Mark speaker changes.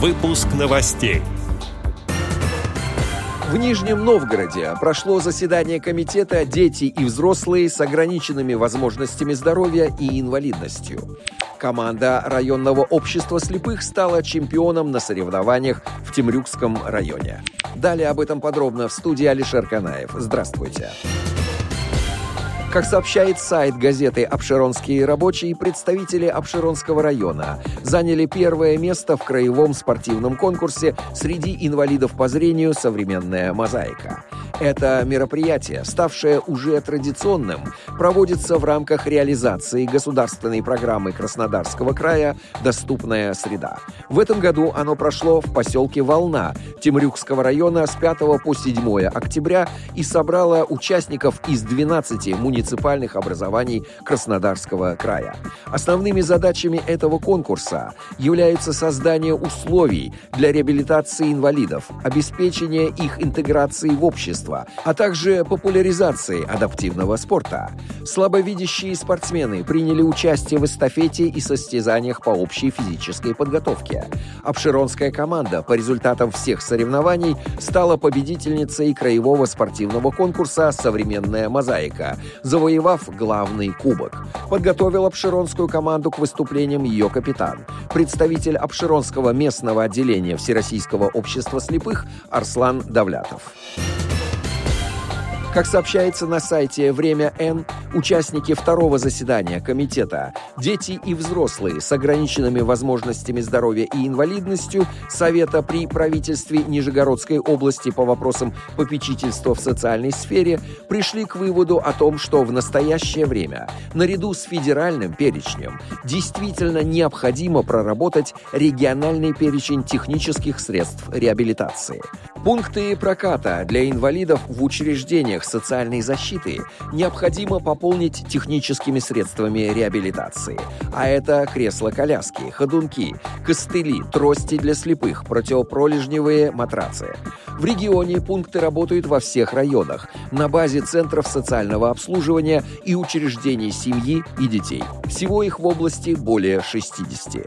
Speaker 1: Выпуск новостей.
Speaker 2: В Нижнем Новгороде прошло заседание комитета «Дети и взрослые с ограниченными возможностями здоровья и инвалидностью». Команда районного общества слепых стала чемпионом на соревнованиях в Темрюкском районе. Далее об этом подробно в студии Алишер Канаев. Здравствуйте. Здравствуйте. Как сообщает сайт газеты «Обширонские рабочие», представители Обширонского района заняли первое место в краевом спортивном конкурсе среди инвалидов по зрению «Современная мозаика». Это мероприятие, ставшее уже традиционным, проводится в рамках реализации государственной программы Краснодарского края «Доступная среда». В этом году оно прошло в поселке Волна Темрюкского района с 5 по 7 октября и собрало участников из 12 муниципальных образований Краснодарского края. Основными задачами этого конкурса являются создание условий для реабилитации инвалидов, обеспечение их интеграции в общество, искусства, а также популяризации адаптивного спорта. Слабовидящие спортсмены приняли участие в эстафете и состязаниях по общей физической подготовке. Обширонская команда по результатам всех соревнований стала победительницей краевого спортивного конкурса «Современная мозаика», завоевав главный кубок. Подготовил обширонскую команду к выступлениям ее капитан, представитель обширонского местного отделения Всероссийского общества слепых Арслан Давлятов. Как сообщается на сайте «Время Н», участники второго заседания комитета «Дети и взрослые с ограниченными возможностями здоровья и инвалидностью» Совета при правительстве Нижегородской области по вопросам попечительства в социальной сфере пришли к выводу о том, что в настоящее время, наряду с федеральным перечнем, действительно необходимо проработать региональный перечень технических средств реабилитации. Пункты проката для инвалидов в учреждениях социальной защиты необходимо пополнить техническими средствами реабилитации. А это кресла-коляски, ходунки, костыли, трости для слепых, противопролежневые матрацы. В регионе пункты работают во всех районах, на базе центров социального обслуживания и учреждений семьи и детей. Всего их в области более 60.